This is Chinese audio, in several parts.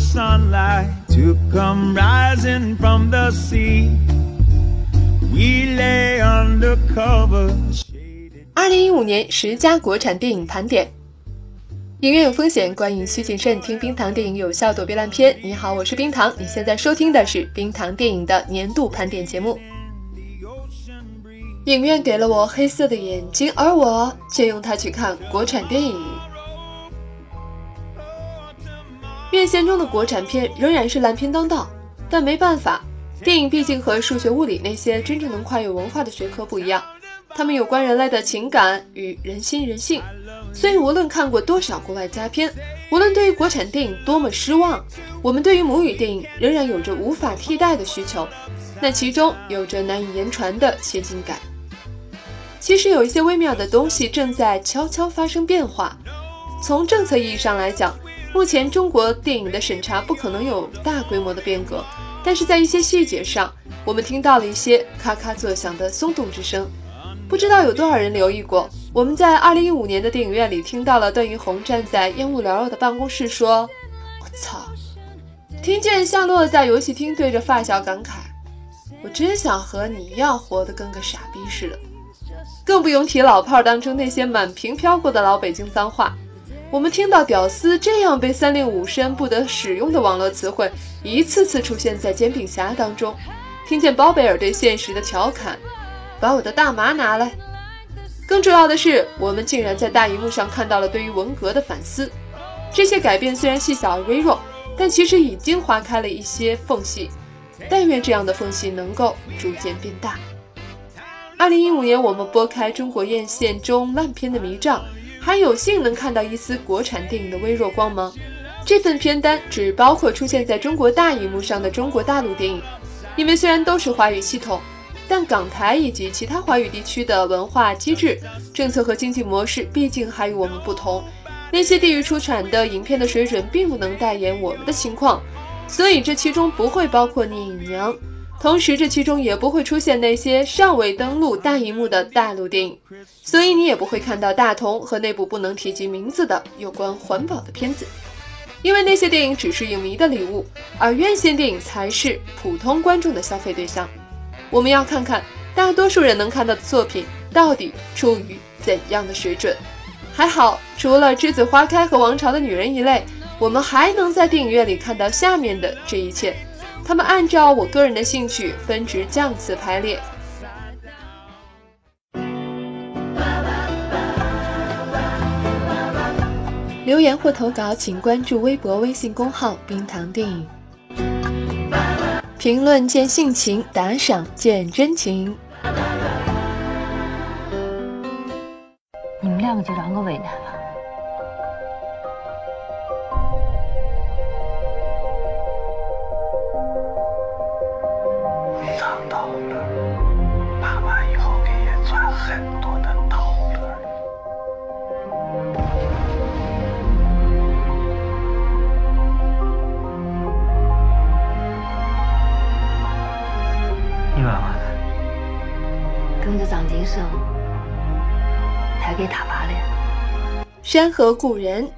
sunlight to come rising from the sea. We lay under cover. 二零一五年十佳国产电影盘点。影院有风险，观影需谨慎。听冰糖电影有效躲避烂片。你好，我是冰糖，你现在收听的是冰糖电影的年度盘点节目。影院给了我黑色的眼睛，而我却用它去看国产电影。院线中的国产片仍然是烂片当道，但没办法，电影毕竟和数学、物理那些真正能跨越文化的学科不一样，它们有关人类的情感与人心人性。所以，无论看过多少国外佳片，无论对于国产电影多么失望，我们对于母语电影仍然有着无法替代的需求。那其中有着难以言传的切近感。其实有一些微妙的东西正在悄悄发生变化。从政策意义上来讲，目前中国电影的审查不可能有大规模的变革，但是在一些细节上，我们听到了一些咔咔作响的松动之声。不知道有多少人留意过，我们在二零一五年的电影院里听到了段奕宏站在烟雾缭绕的办公室说：“我操！”听见夏洛在游戏厅对着发小感慨：“我真想和你一样活得跟个傻逼似的。”更不用提老炮儿当中那些满屏飘过的老北京脏话。我们听到“屌丝”这样被三令五申不得使用的网络词汇一次次出现在《煎饼侠》当中，听见包贝尔对现实的调侃：“把我的大麻拿来。”更重要的是，我们竟然在大荧幕上看到了对于文革的反思。这些改变虽然细小而微弱，但其实已经划开了一些缝隙。但愿这样的缝隙能够逐渐变大。二零一五年，我们拨开中国院线中烂片的迷障。还有幸能看到一丝国产电影的微弱光芒。这份片单只包括出现在中国大荧幕上的中国大陆电影，因为虽然都是华语系统，但港台以及其他华语地区的文化机制、政策和经济模式毕竟还与我们不同。那些地域出产的影片的水准并不能代言我们的情况，所以这其中不会包括《聂隐娘》。同时，这其中也不会出现那些尚未登陆大荧幕的大陆电影，所以你也不会看到大同和那部不能提及名字的有关环保的片子，因为那些电影只是影迷的礼物，而院线电影才是普通观众的消费对象。我们要看看大多数人能看到的作品到底处于怎样的水准。还好，除了《栀子花开》和《王朝的女人》一类，我们还能在电影院里看到下面的这一切。他们按照我个人的兴趣分值降次排列。留言或投稿，请关注微博、微信公号“冰糖电影”。评论见性情，打赏见真情。你们两个就让我为难了。山河故人，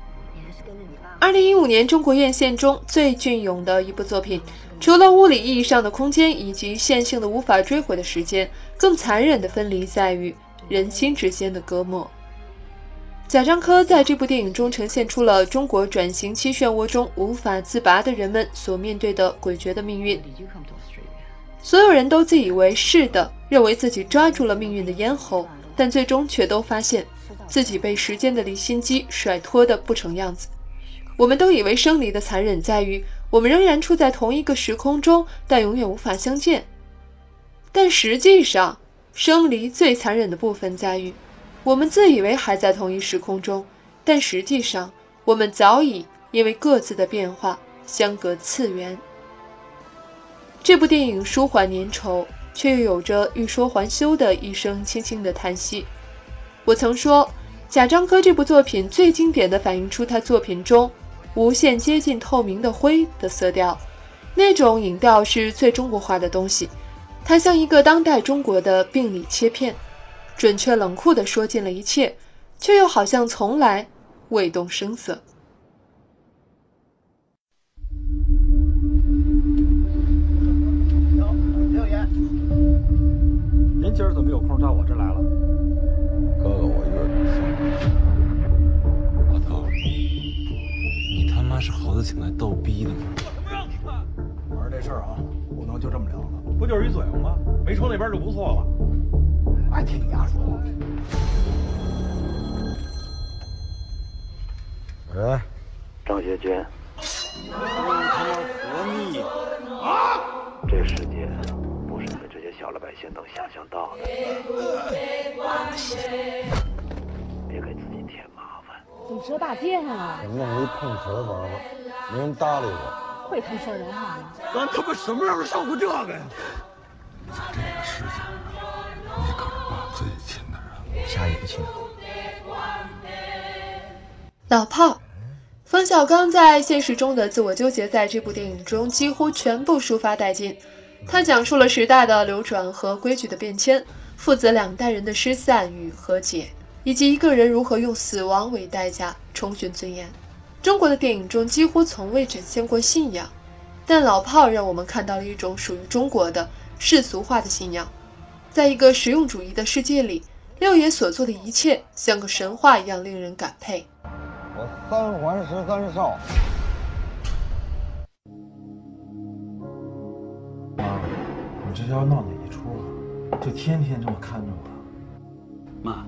二零一五年中国院线中最隽永的一部作品，除了物理意义上的空间以及线性的无法追回的时间，更残忍的分离在于人心之间的隔膜。贾樟柯在这部电影中呈现出了中国转型期漩涡中无法自拔的人们所面对的诡谲的命运。所有人都自以为是的认为自己抓住了命运的咽喉，但最终却都发现。自己被时间的离心机甩脱的不成样子，我们都以为生离的残忍在于我们仍然处在同一个时空中，但永远无法相见。但实际上，生离最残忍的部分在于，我们自以为还在同一时空中，但实际上我们早已因为各自的变化相隔次元。这部电影舒缓粘稠，却又有着欲说还休的一声轻轻的叹息。我曾说。贾樟柯这部作品最经典的反映出他作品中无限接近透明的灰的色调，那种影调是最中国化的东西。它像一个当代中国的病理切片，准确冷酷地说尽了一切，却又好像从来未动声色。行，刘爷，您今儿怎么有空到我这来了？是猴子请来逗逼的吗？玩这事儿啊，不能就这么了了，不就是一嘴巴吗？没抽那边就不错了。爱听你丫说。喂，张学军，他妈何密啊！这世界不是你们这些小老百姓能想象到的。别给自己。怎么折大街上了？我弄一碰瓷玩玩，没人搭理我。会他妈说人话吗？咱他妈什么时候上过这个呀？在这个世界上，你可是把最亲的人下一个亲。老炮儿，冯小刚在现实中的自我纠结，在这部电影中几乎全部抒发殆尽。他讲述了时代的流转和规矩的变迁，父子两代人的失散与和解，以及一个人如何用死亡为代价重寻尊严。中国的电影中几乎从未展现过信仰，但老炮儿让我们看到了一种属于中国的世俗化的信仰。在一个实用主义的世界里，六爷所做的一切像个神话一样令人感佩。我三环十三少。妈，你这要闹哪一出啊？就天天这么看着我。妈，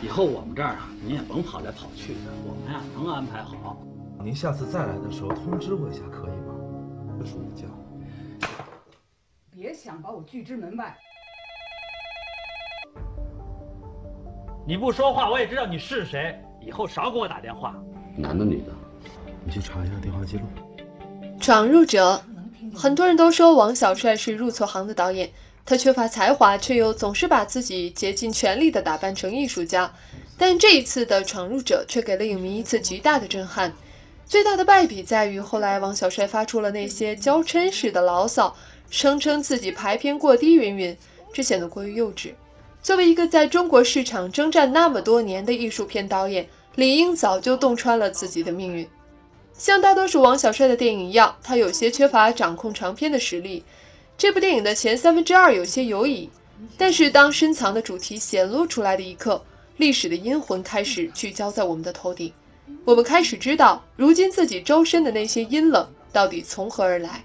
以后我们这儿啊，您也甭跑来跑去的，我们呀能安排好。您下次再来的时候通知我一下，可以吗？就是我家。别想把我拒之门外！你不说话，我也知道你是谁。以后少给我打电话。男的女的？你去查一下电话记录。闯入者，很多人都说王小帅是入错行的导演，他缺乏才华，却又总是把自己竭尽全力地打扮成艺术家。但这一次的闯入者却给了影迷一次极大的震撼。最大的败笔在于，后来王小帅发出了那些娇嗔式的牢骚，声称自己排片过低，云云，这显得过于幼稚。作为一个在中国市场征战那么多年的艺术片导演，理应早就洞穿了自己的命运。像大多数王小帅的电影一样，他有些缺乏掌控长片的实力。这部电影的前三分之二有些犹疑，但是当深藏的主题显露出来的一刻，历史的阴魂开始聚焦在我们的头顶。我们开始知道，如今自己周身的那些阴冷到底从何而来。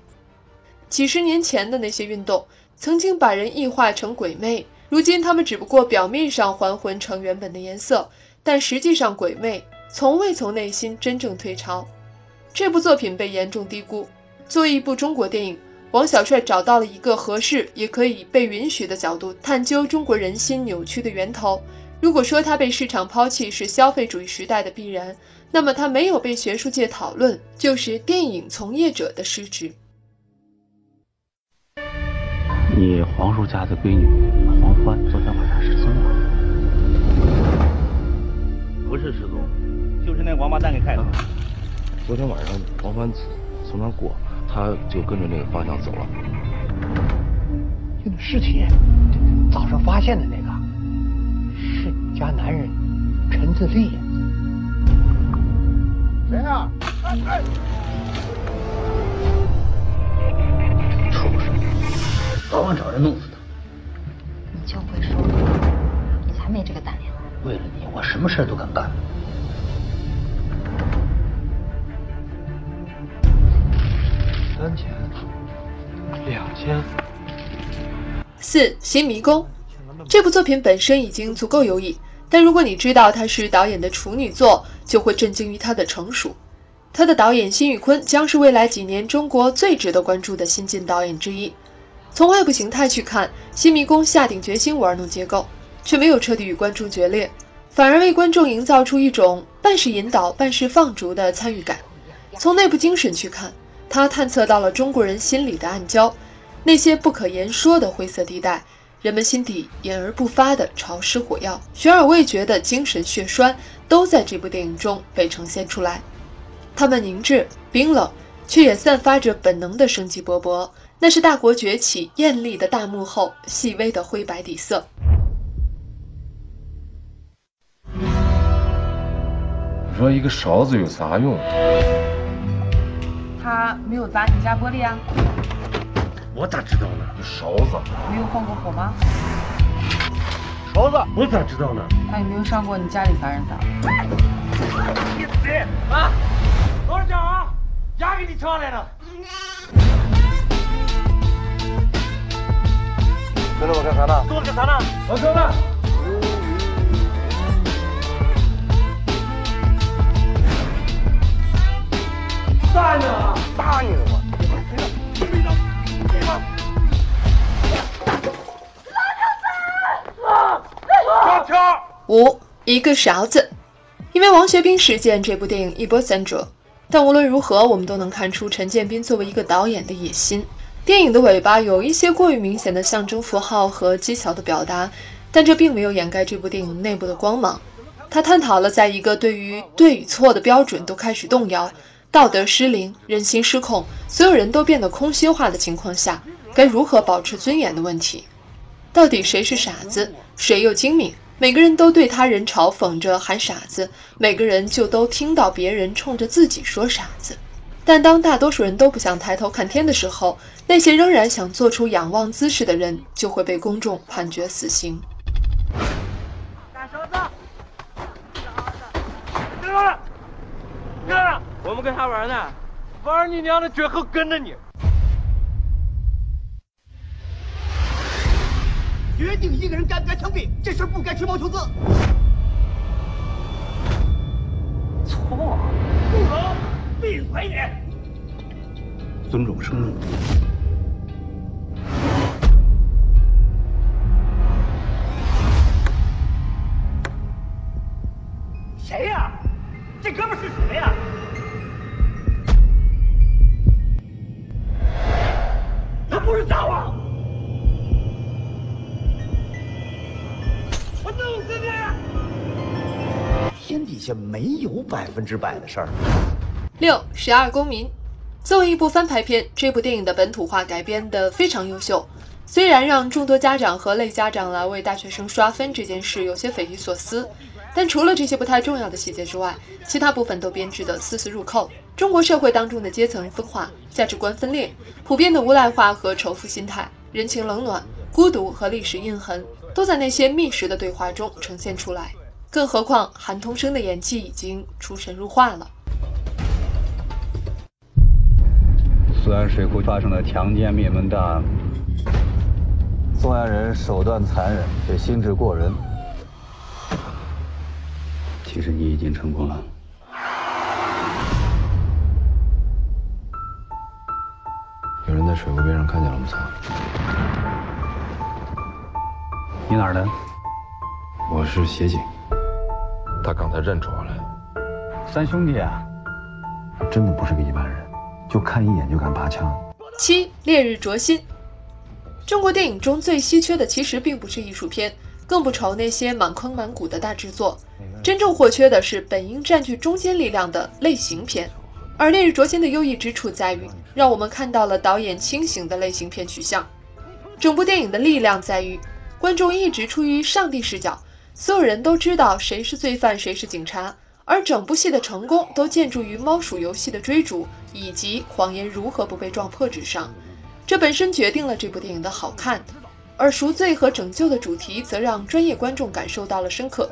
几十年前的那些运动，曾经把人异化成鬼魅。如今，他们只不过表面上还魂成原本的颜色，但实际上鬼魅从未从内心真正退潮。这部作品被严重低估。作为一部中国电影，王小帅找到了一个合适也可以被允许的角度，探究中国人心扭曲的源头。如果说他被市场抛弃是消费主义时代的必然，那么他没有被学术界讨论，就是电影从业者的失职。你黄叔家的闺女黄欢昨天晚上失踪了，不是失踪，就是那王八蛋给害的。昨天晚上黄欢从那过，他就跟着那个方向走了。就那尸体，早上发现的那个，是你家男人陈自立。谁啊？哎哎！畜生！早晚找人弄死他。你就会说，你才没这个胆量。为了你，我什么事都敢干。三千，两千。四新迷宫，这部作品本身已经足够优异，但如果你知道它是导演的处女作，就会震惊于它的成熟。他的导演辛宇坤将是未来几年中国最值得关注的新晋导演之一。从外部形态去看，《新迷宫》下定决心玩弄结构，却没有彻底与观众决裂，反而为观众营造出一种半是引导、半是放逐的参与感。从内部精神去看，他探测到了中国人心里的暗礁，那些不可言说的灰色地带，人们心底掩而不发的潮湿火药、悬而未决的精神血栓，都在这部电影中被呈现出来。他们凝滞、冰冷，却也散发着本能的生机勃勃。那是大国崛起艳丽的大幕后细微的灰白底色。你说一个勺子有啥用？他没有砸你家玻璃啊？我咋知道呢？勺子没有放过火吗？勺子，我咋知道呢？他有没有上过你家里砸人砸？你死！啊！老实讲啊？牙给你抢来了。跟着我干啥呢？跟我干啥呢？我说呢。打你了！打你了吗？五一个勺子，因为王学兵事件这部电影一波三折，但无论如何，我们都能看出陈建斌作为一个导演的野心。电影的尾巴有一些过于明显的象征符号和技巧的表达，但这并没有掩盖这部电影内部的光芒。他探讨了在一个对于对与错的标准都开始动摇、道德失灵、人心失控、所有人都变得空心化的情况下，该如何保持尊严的问题。到底谁是傻子，谁又精明？每个人都对他人嘲讽着喊傻子，每个人就都听到别人冲着自己说傻子。但当大多数人都不想抬头看天的时候，那些仍然想做出仰望姿势的人就会被公众判决死刑。大勺子，哥，哥，我们跟他玩呢，玩你娘的，绝后跟着你。决定一个人该不该枪毙，这事不该吹毛求疵。错，不能，闭嘴你！尊重生命。下没有百分之百的事儿。六十二公民，作为一部翻拍片，这部电影的本土化改编的非常优秀。虽然让众多家长和类家长来为大学生刷分这件事有些匪夷所思，但除了这些不太重要的细节之外，其他部分都编织的丝丝入扣。中国社会当中的阶层分化、价值观分裂、普遍的无赖化和仇富心态、人情冷暖、孤独和历史印痕，都在那些密实的对话中呈现出来。更何况韩童生的演技已经出神入化了。泗安水库发生了强奸灭门大案，作案人手段残忍，且心智过人。其实你已经成功了。有人在水库边上看见了我们仨。你哪儿的？我是协警。他刚才认出我来。三兄弟啊！真的不是个一般人，就看一眼就敢拔枪。七烈日灼心。中国电影中最稀缺的其实并不是艺术片，更不愁那些满坑满谷的大制作，真正或缺的是本应占据中间力量的类型片。而《烈日灼心》的优异之处在于，让我们看到了导演清醒的类型片取向。整部电影的力量在于，观众一直处于上帝视角，所有人都知道谁是罪犯，谁是警察，而整部戏的成功都建筑于猫鼠游戏的追逐以及谎言如何不被撞破之上。这本身决定了这部电影的好看，而赎罪和拯救的主题则让专业观众感受到了深刻。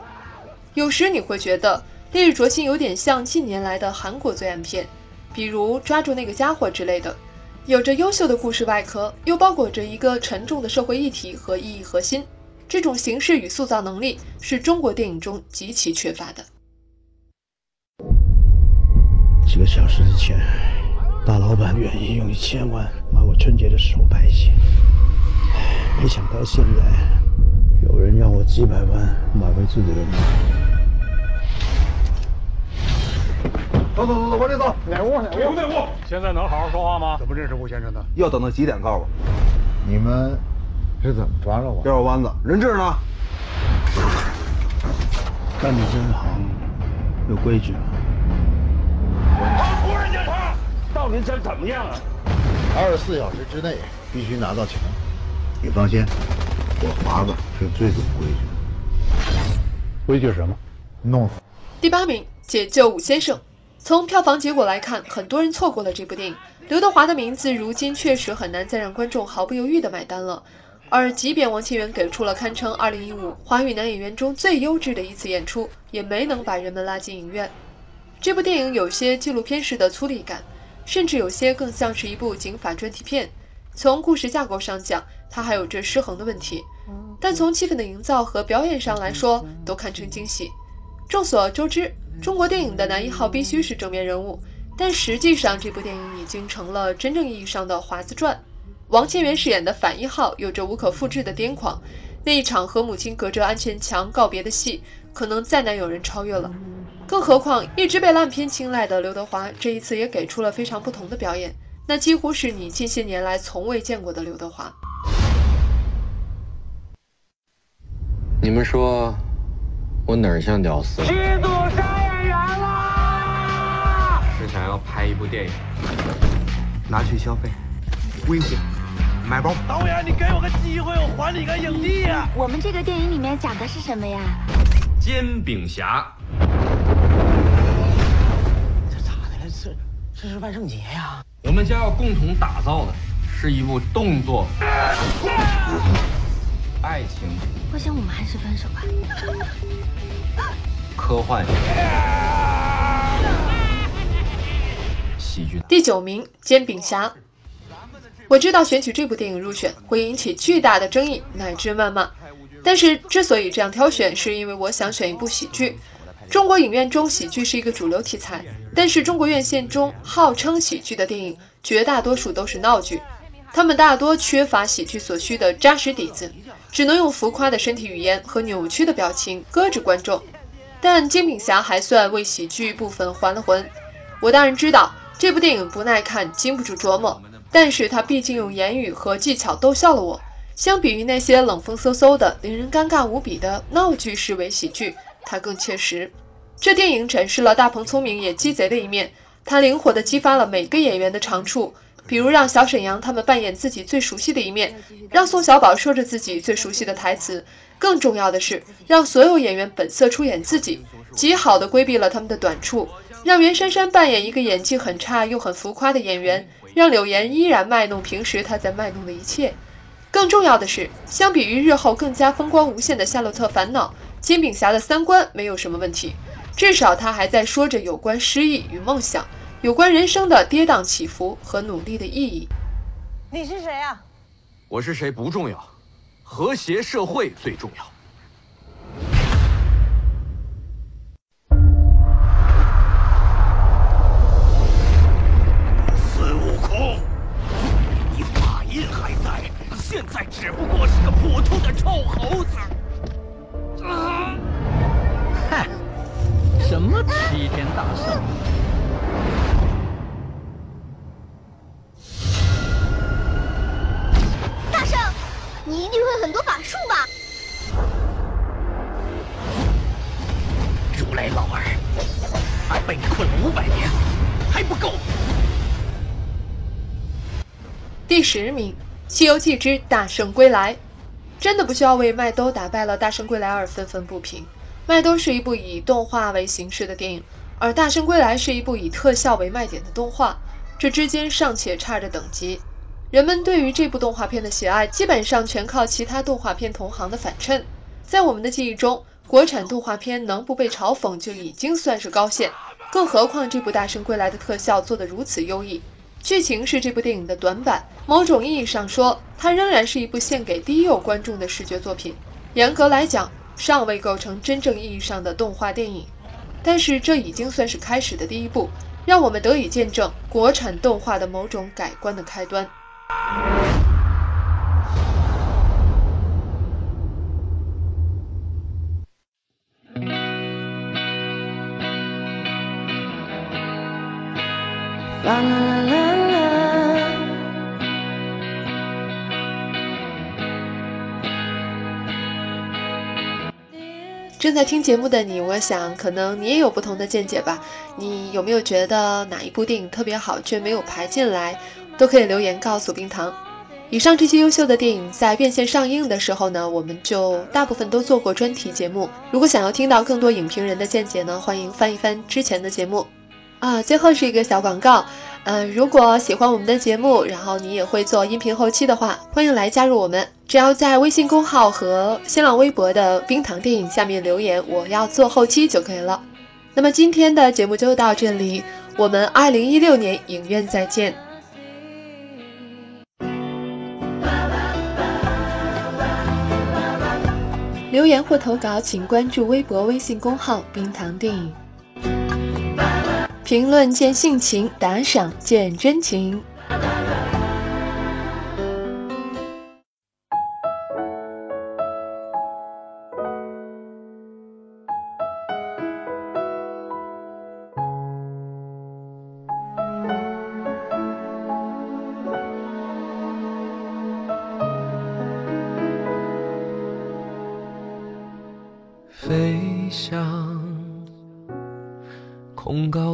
有时你会觉得《烈日灼心》有点像近年来的韩国罪案片，比如《抓住那个家伙》之类的，有着优秀的故事外壳，又包裹着一个沉重的社会议题和意义核心。这种形式与塑造能力是中国电影中极其缺乏的。几个小时之前，大老板愿意用一千万买我春节的时候拍戏，没想到现在有人让我几百万买回自己的命。走走走走，往里走。哪屋？哪屋？哪屋？现在能好好说话吗？怎么认识吴先生的？要等到几点告诉我？你们是怎么抓着我？吊弯子，人质呢？干的真行，有规矩。突然检查，到底想怎么样啊？二十四小时之内必须拿到钱。你放心，我华子是最懂规矩的。规矩是什么？弄死。第八名，解救武先生。从票房结果来看，很多人错过了这部电影。刘德华的名字如今确实很难再让观众毫不犹豫地买单了。而即便王千源给出了堪称2015华语男演员中最优质的一次演出，也没能把人们拉进影院。这部电影有些纪录片式的粗粝感，甚至有些更像是一部警法专题片。从故事架构上讲，它还有着失衡的问题，但从气氛的营造和表演上来说，都堪称惊喜。众所周知，中国电影的男一号必须是正面人物，但实际上这部电影已经成了真正意义上的华子传。王千源饰演的反一号有着无可复制的癫狂，那一场和母亲隔着安全墙告别的戏，可能再难有人超越了。更何况一直被烂片青睐的刘德华，这一次也给出了非常不同的表演。那几乎是你近些年来从未见过的刘德华。你们说，我哪儿像屌丝？剧组杀演员了！是想要拍一部电影，拿去消费，挥霍，买包。导演，你给我个机会，我还你个影帝呀！我们这个电影里面讲的是什么呀？煎饼侠。这咋的了？这这是万圣节呀！我们将要共同打造的是一部动作、爱情。我想我们还是分手吧。科幻喜剧。第九名，《煎饼侠》。我知道选取这部电影入选会引起巨大的争议乃至谩骂，但是之所以这样挑选，是因为我想选一部喜剧。中国影院中喜剧是一个主流题材，但是中国院线中号称喜剧的电影，绝大多数都是闹剧，他们大多缺乏喜剧所需的扎实底子，只能用浮夸的身体语言和扭曲的表情搁置观众。但《煎饼侠》还算为喜剧部分还了魂。我当然知道这部电影不耐看，经不住琢磨，但是他毕竟用言语和技巧逗笑了我。相比于那些冷风嗖嗖的、令人尴尬无比的闹剧式伪喜剧，他更切实。这电影展示了大鹏聪明也鸡贼的一面，他灵活地激发了每个演员的长处，比如让小沈阳他们扮演自己最熟悉的一面，让宋小宝说着自己最熟悉的台词，更重要的是让所有演员本色出演自己，极好地规避了他们的短处，让袁姗姗扮演一个演技很差又很浮夸的演员，让柳岩依然卖弄平时她在卖弄的一切。更重要的是，相比于日后更加风光无限的《夏洛特烦恼》，煎饼侠的三观没有什么问题。至少他还在说着有关失意与梦想，有关人生的跌宕起伏和努力的意义。你是谁啊？我是谁不重要，和谐社会最重要。现在只不过是个普通的臭猴子。啊！哼！什么齐天大圣？大圣，你一定会很多法术吧？如来老儿，俺被你困了五百年，还不够？第十名，《西游记之大圣归来》，真的不需要为麦兜打败了大圣归来而愤愤不平。麦兜是一部以动画为形式的电影，而《大圣归来》是一部以特效为卖点的动画，这之间尚且差着等级。人们对于这部动画片的喜爱，基本上全靠其他动画片同行的反衬。在我们的记忆中，国产动画片能不被嘲讽就已经算是高线，更何况这部《大圣归来》的特效做得如此优异，剧情是这部电影的短板。某种意义上说，它仍然是一部献给低幼观众的视觉作品。严格来讲，尚未构成真正意义上的动画电影，但是这已经算是开始的第一步，让我们得以见证国产动画的某种改观的开端。啦啦啦。正在听节目的你，我想可能你也有不同的见解吧？你有没有觉得哪一部电影特别好却没有排进来？都可以留言告诉冰糖。以上这些优秀的电影在院线上映的时候呢，我们就大部分都做过专题节目。如果想要听到更多影评人的见解呢，欢迎翻一翻之前的节目。啊，最后是一个小广告，呃，如果喜欢我们的节目，然后你也会做音频后期的话，欢迎来加入我们。只要在微信公号和新浪微博的冰糖电影下面留言“我要做后期”就可以了。那么今天的节目就到这里，我们二零一六年影院再见。留言或投稿，请关注微博、微信公号“冰糖电影”。评论见性情，打赏见真情。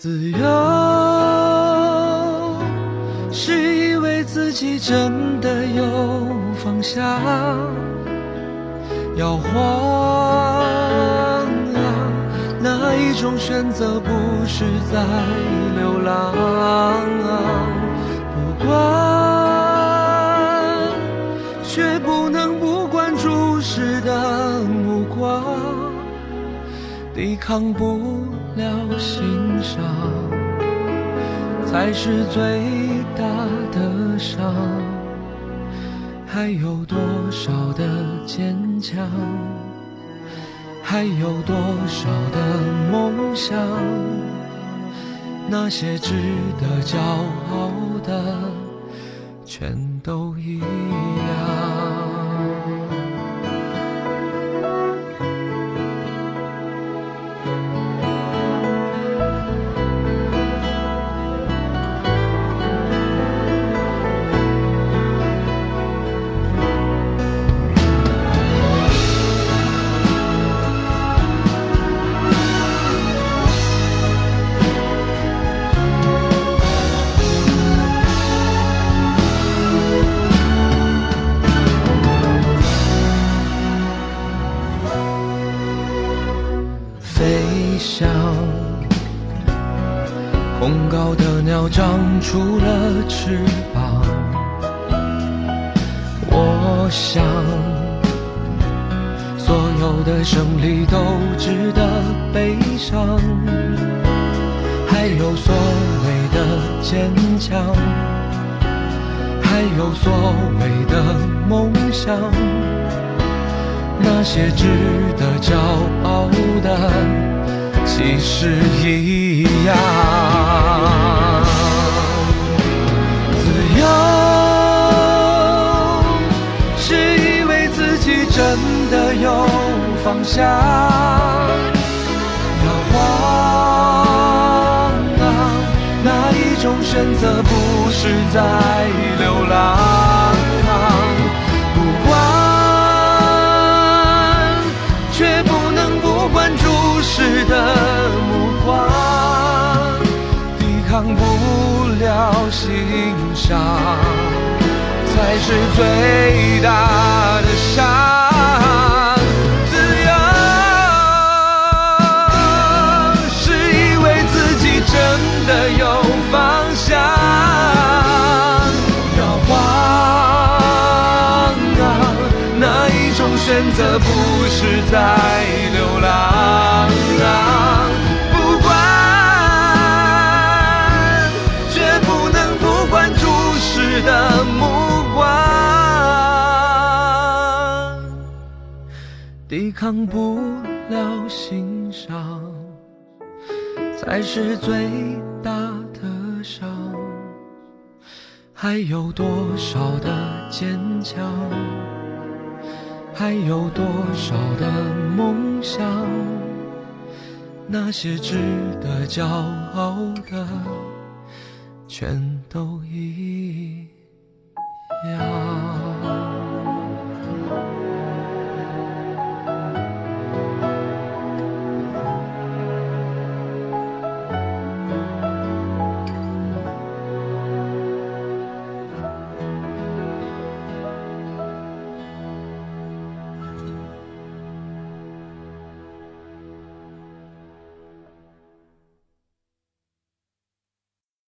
自由是以为自己真的有方向，摇晃啊，哪一种选择不是在流浪？不管，却不能不。时的目光，抵抗不了心上，才是最大的伤。还有多少的坚强？还有多少的梦想？那些值得骄傲的，全都一样。想，所有的胜利都值得悲伤，还有所谓的坚强，还有所谓的梦想，那些值得骄傲的，其实一样。有方向，摇晃啊，哪一种选择不是在流浪？不管，却不能不管注视的目光，抵抗不了欣赏，才是最大的伤。抵抗不了欣赏，才是最大的伤。还有多少的坚强？还有多少的梦想？那些值得骄傲的，全都一样。